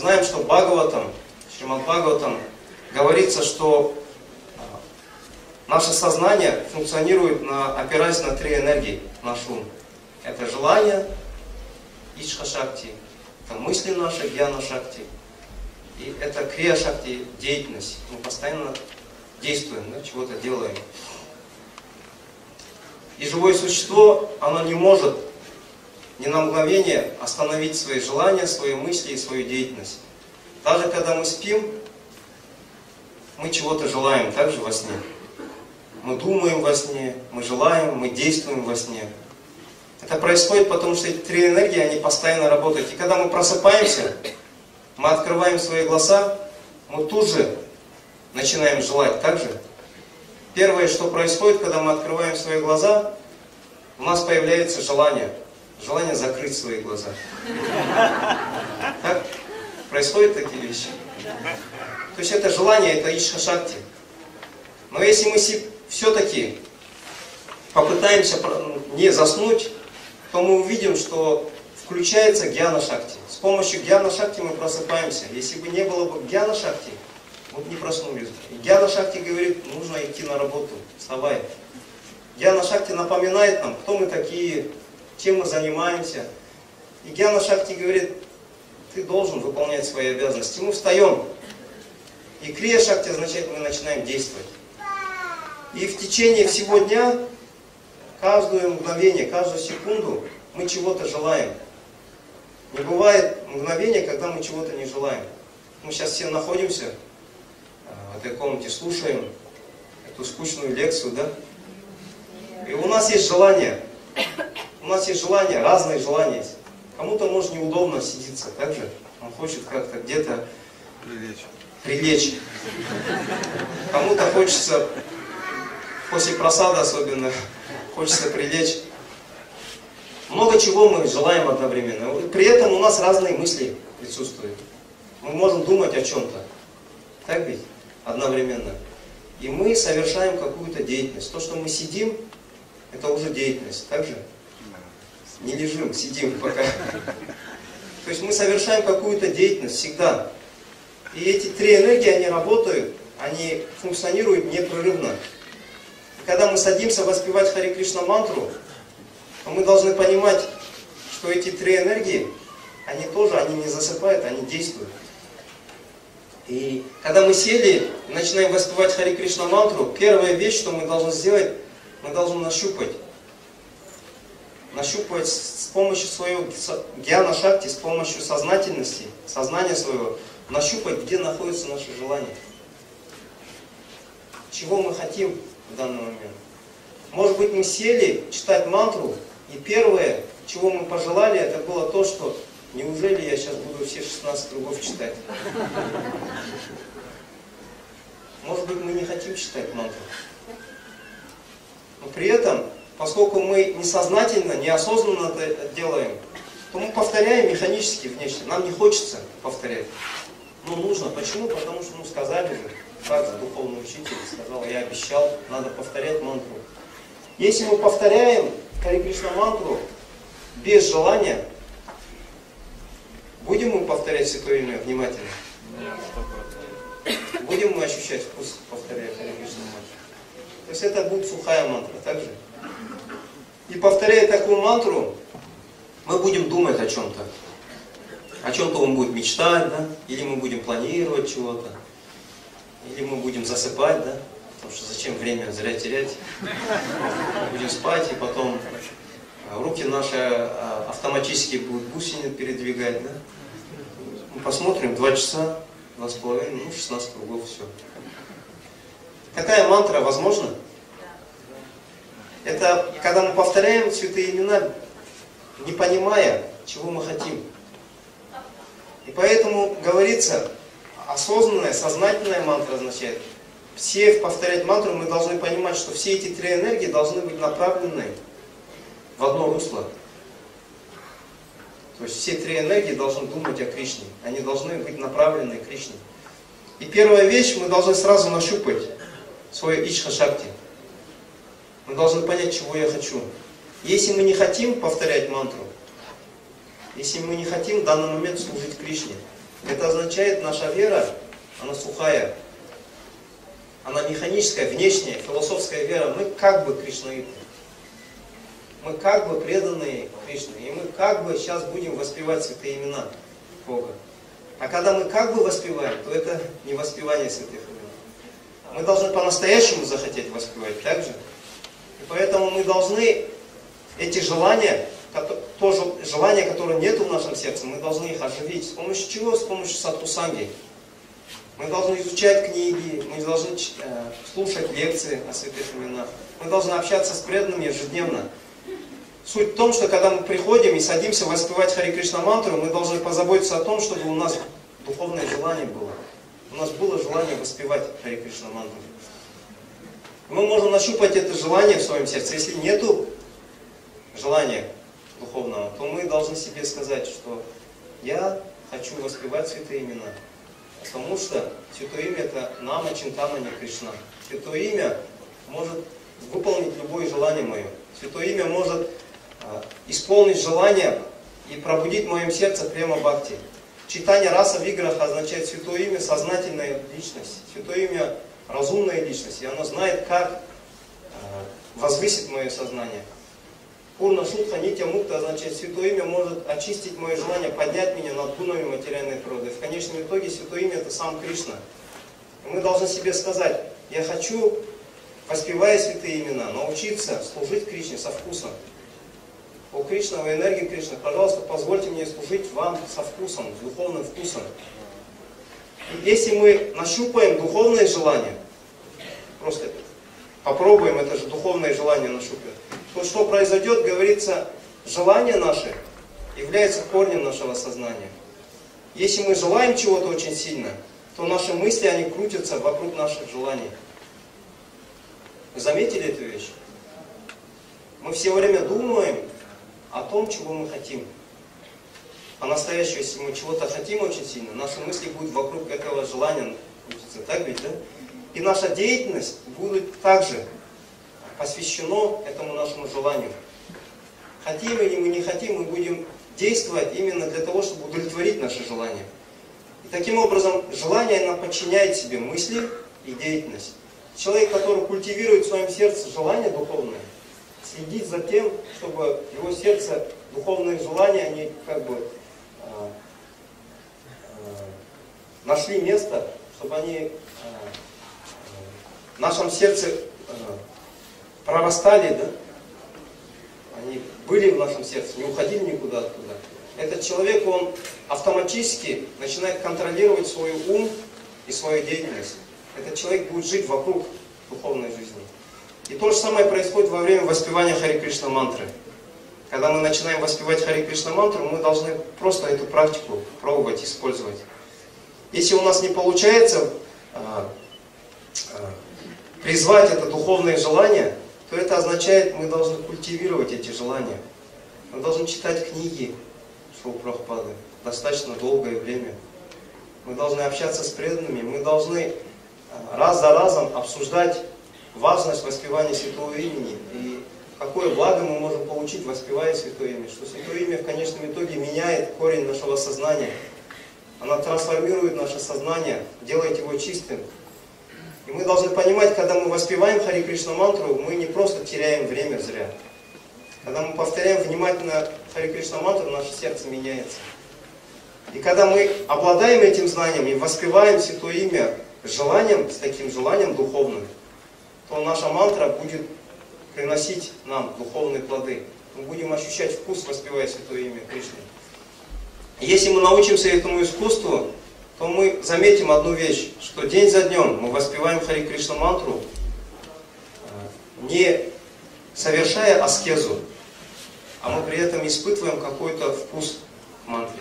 знаем, что Бхагаватам, Шримад Бхагаватам говорится, что а, наше сознание функционирует на, опираясь на три энергии, наш ум. Это желание, Ишха Шакти, это мысли наши, Гьяна Шакти, и это Крия Шакти, деятельность. Мы постоянно действуем, да, чего-то делаем. И живое существо, оно не может ни на мгновение остановить свои желания, свои мысли и свою деятельность. Даже когда мы спим, мы чего-то желаем, также во сне. Мы думаем во сне, мы желаем, мы действуем во сне. Это происходит потому, что эти три энергии, они постоянно работают. И когда мы просыпаемся, мы открываем свои глаза, мы тут же начинаем желать так же. Первое, что происходит, когда мы открываем свои глаза, у нас появляется желание. Желание закрыть свои глаза. Так? Происходят такие вещи. То есть это желание, это ишха-шакти. Но если мы все-таки попытаемся не заснуть, то мы увидим, что включается гьяна-шакти. С помощью гьяна-шакти мы просыпаемся. Если бы не было бы гьяна-шакти, вот не проснулись. Гьяна Шакти говорит, нужно идти на работу, вставай. Гьяна Шакти напоминает нам, кто мы такие, чем мы занимаемся. И Гьяна Шакти говорит, ты должен выполнять свои обязанности. Мы встаем. И Крия Шакти означает, мы начинаем действовать. И в течение всего дня, каждое мгновение, каждую секунду мы чего-то желаем. Не бывает мгновения, когда мы чего-то не желаем. Мы сейчас все находимся в этой комнате слушаем эту скучную лекцию, да? И у нас есть желание. У нас есть желания, разные желания есть. Кому-то может неудобно сидеться, так же? Он хочет как-то где-то прилечь. прилечь. Кому-то хочется, после просада особенно, хочется прилечь. Много чего мы желаем одновременно. При этом у нас разные мысли присутствуют. Мы можем думать о чем-то. Так ведь? одновременно. И мы совершаем какую-то деятельность. То, что мы сидим, это уже деятельность. Так же? Не лежим, сидим пока. То есть мы совершаем какую-то деятельность всегда. И эти три энергии, они работают, они функционируют непрерывно. И когда мы садимся воспевать Хари Кришна мантру, то мы должны понимать, что эти три энергии, они тоже, они не засыпают, они действуют. И когда мы сели начинаем воспевать Хари Кришна мантру, первая вещь, что мы должны сделать, мы должны нащупать. Нащупывать с помощью своего гьяна шакти, с помощью сознательности, сознания своего, нащупать, где находится наше желание. Чего мы хотим в данный момент. Может быть, мы сели читать мантру, и первое, чего мы пожелали, это было то, что Неужели я сейчас буду все 16 кругов читать? Может быть, мы не хотим читать мантру. Но при этом, поскольку мы несознательно, неосознанно это делаем, то мы повторяем механически внешне. Нам не хочется повторять. Ну, нужно. Почему? Потому что, ну, сказали же, как духовный учитель сказал, я обещал, надо повторять мантру. Если мы повторяем Хари Кришна мантру без желания, Будем мы повторять Святое Имя внимательно? Будем мы ощущать вкус, повторяя Харе Кришна мантру? То есть это будет сухая мантра, так же? И повторяя такую мантру, мы будем думать о чем-то. О чем-то он будет мечтать, да? Или мы будем планировать чего-то. Или мы будем засыпать, да? Потому что зачем время зря терять? Будем спать, и потом руки наши а, автоматически будут гусени передвигать, да? Мы посмотрим, два часа, два с половиной, ну, 16 кругов, все. Такая мантра возможна? Это когда мы повторяем святые имена, не понимая, чего мы хотим. И поэтому говорится, осознанная, сознательная мантра означает, все повторять мантру, мы должны понимать, что все эти три энергии должны быть направлены в одно русло. То есть все три энергии должны думать о Кришне. Они должны быть направлены к Кришне. И первая вещь, мы должны сразу нащупать свое Ичха-шакти. Мы должны понять, чего я хочу. Если мы не хотим повторять мантру, если мы не хотим в данный момент служить Кришне, Это означает, наша вера, она сухая, она механическая, внешняя, философская вера. Мы как бы Кришнаиты. Мы как бы преданные Кришне. И мы как бы сейчас будем воспевать святые имена Бога. А когда мы как бы воспеваем, то это не воспевание святых имен. Мы должны по-настоящему захотеть воспевать так же. И поэтому мы должны эти желания, то желание, которое нет в нашем сердце, мы должны их оживить. С помощью чего? С помощью сатусанги. Мы должны изучать книги, мы должны э, слушать лекции о святых именах. Мы должны общаться с преданными ежедневно. Суть в том, что когда мы приходим и садимся воспевать Хари Кришна мантру, мы должны позаботиться о том, чтобы у нас духовное желание было. У нас было желание воспевать Хари Кришна мантру. Мы можем нащупать это желание в своем сердце. Если нету желания духовного, то мы должны себе сказать, что я хочу воспевать святые имена. Потому что Святое Имя это Нама Чинтана не Кришна. Святое Имя может выполнить любое желание мое. Святое Имя может а, исполнить желание и пробудить в моем сердце прямо бхакти. Читание раса в играх означает Святое Имя сознательная личность. Святое Имя разумная личность. И оно знает, как а, возвысить мое сознание. Пурна Шутха Нитя Мукта означает, Святое Имя может очистить мое желание, поднять меня над гунами материальной природы. В конечном итоге Святое Имя это сам Кришна. И мы должны себе сказать, я хочу, воспевая святые имена, научиться служить Кришне со вкусом. О Кришна, о энергии Кришны, пожалуйста, позвольте мне служить вам со вкусом, с духовным вкусом. Если мы нащупаем духовное желание, просто попробуем это же духовное желание нащупать, то что произойдет, говорится, желание наше является корнем нашего сознания. Если мы желаем чего-то очень сильно, то наши мысли, они крутятся вокруг наших желаний. Вы заметили эту вещь? Мы все время думаем о том, чего мы хотим. По-настоящему, если мы чего-то хотим очень сильно, наши мысли будут вокруг этого желания крутиться. Так ведь, да? И наша деятельность будет также посвящено этому нашему желанию. Хотим или мы не хотим, мы будем действовать именно для того, чтобы удовлетворить наши желания. И таким образом, желание нам подчиняет себе мысли и деятельность. Человек, который культивирует в своем сердце желание духовное, следит за тем, чтобы его сердце, духовные желания, они как бы нашли место, чтобы они э, в нашем сердце прорастали, да? Они были в нашем сердце, не уходили никуда оттуда. Этот человек, он автоматически начинает контролировать свой ум и свою деятельность. Этот человек будет жить вокруг духовной жизни. И то же самое происходит во время воспевания Хари Кришна мантры. Когда мы начинаем воспевать Хари Кришна мантру, мы должны просто эту практику пробовать, использовать. Если у нас не получается а, а, призвать это духовное желание, то это означает, мы должны культивировать эти желания. Мы должны читать книги Шоу Прабхупады достаточно долгое время. Мы должны общаться с преданными, мы должны э, раз за разом обсуждать важность воспевания Святого Имени и какое благо мы можем получить, воспевая Святое Имя. Что Святое Имя в конечном итоге меняет корень нашего сознания. Она трансформирует наше сознание, делает его чистым, и мы должны понимать, когда мы воспеваем Хари Кришна мантру, мы не просто теряем время зря. Когда мы повторяем внимательно Хари Кришна мантру, наше сердце меняется. И когда мы обладаем этим знанием и воспеваем Святое Имя желанием, с таким желанием духовным, то наша мантра будет приносить нам духовные плоды. Мы будем ощущать вкус, воспевая Святое Имя Кришны. Если мы научимся этому искусству, то мы заметим одну вещь, что день за днем мы воспеваем Хари Кришна мантру, э, не совершая аскезу, а мы при этом испытываем какой-то вкус в мантре.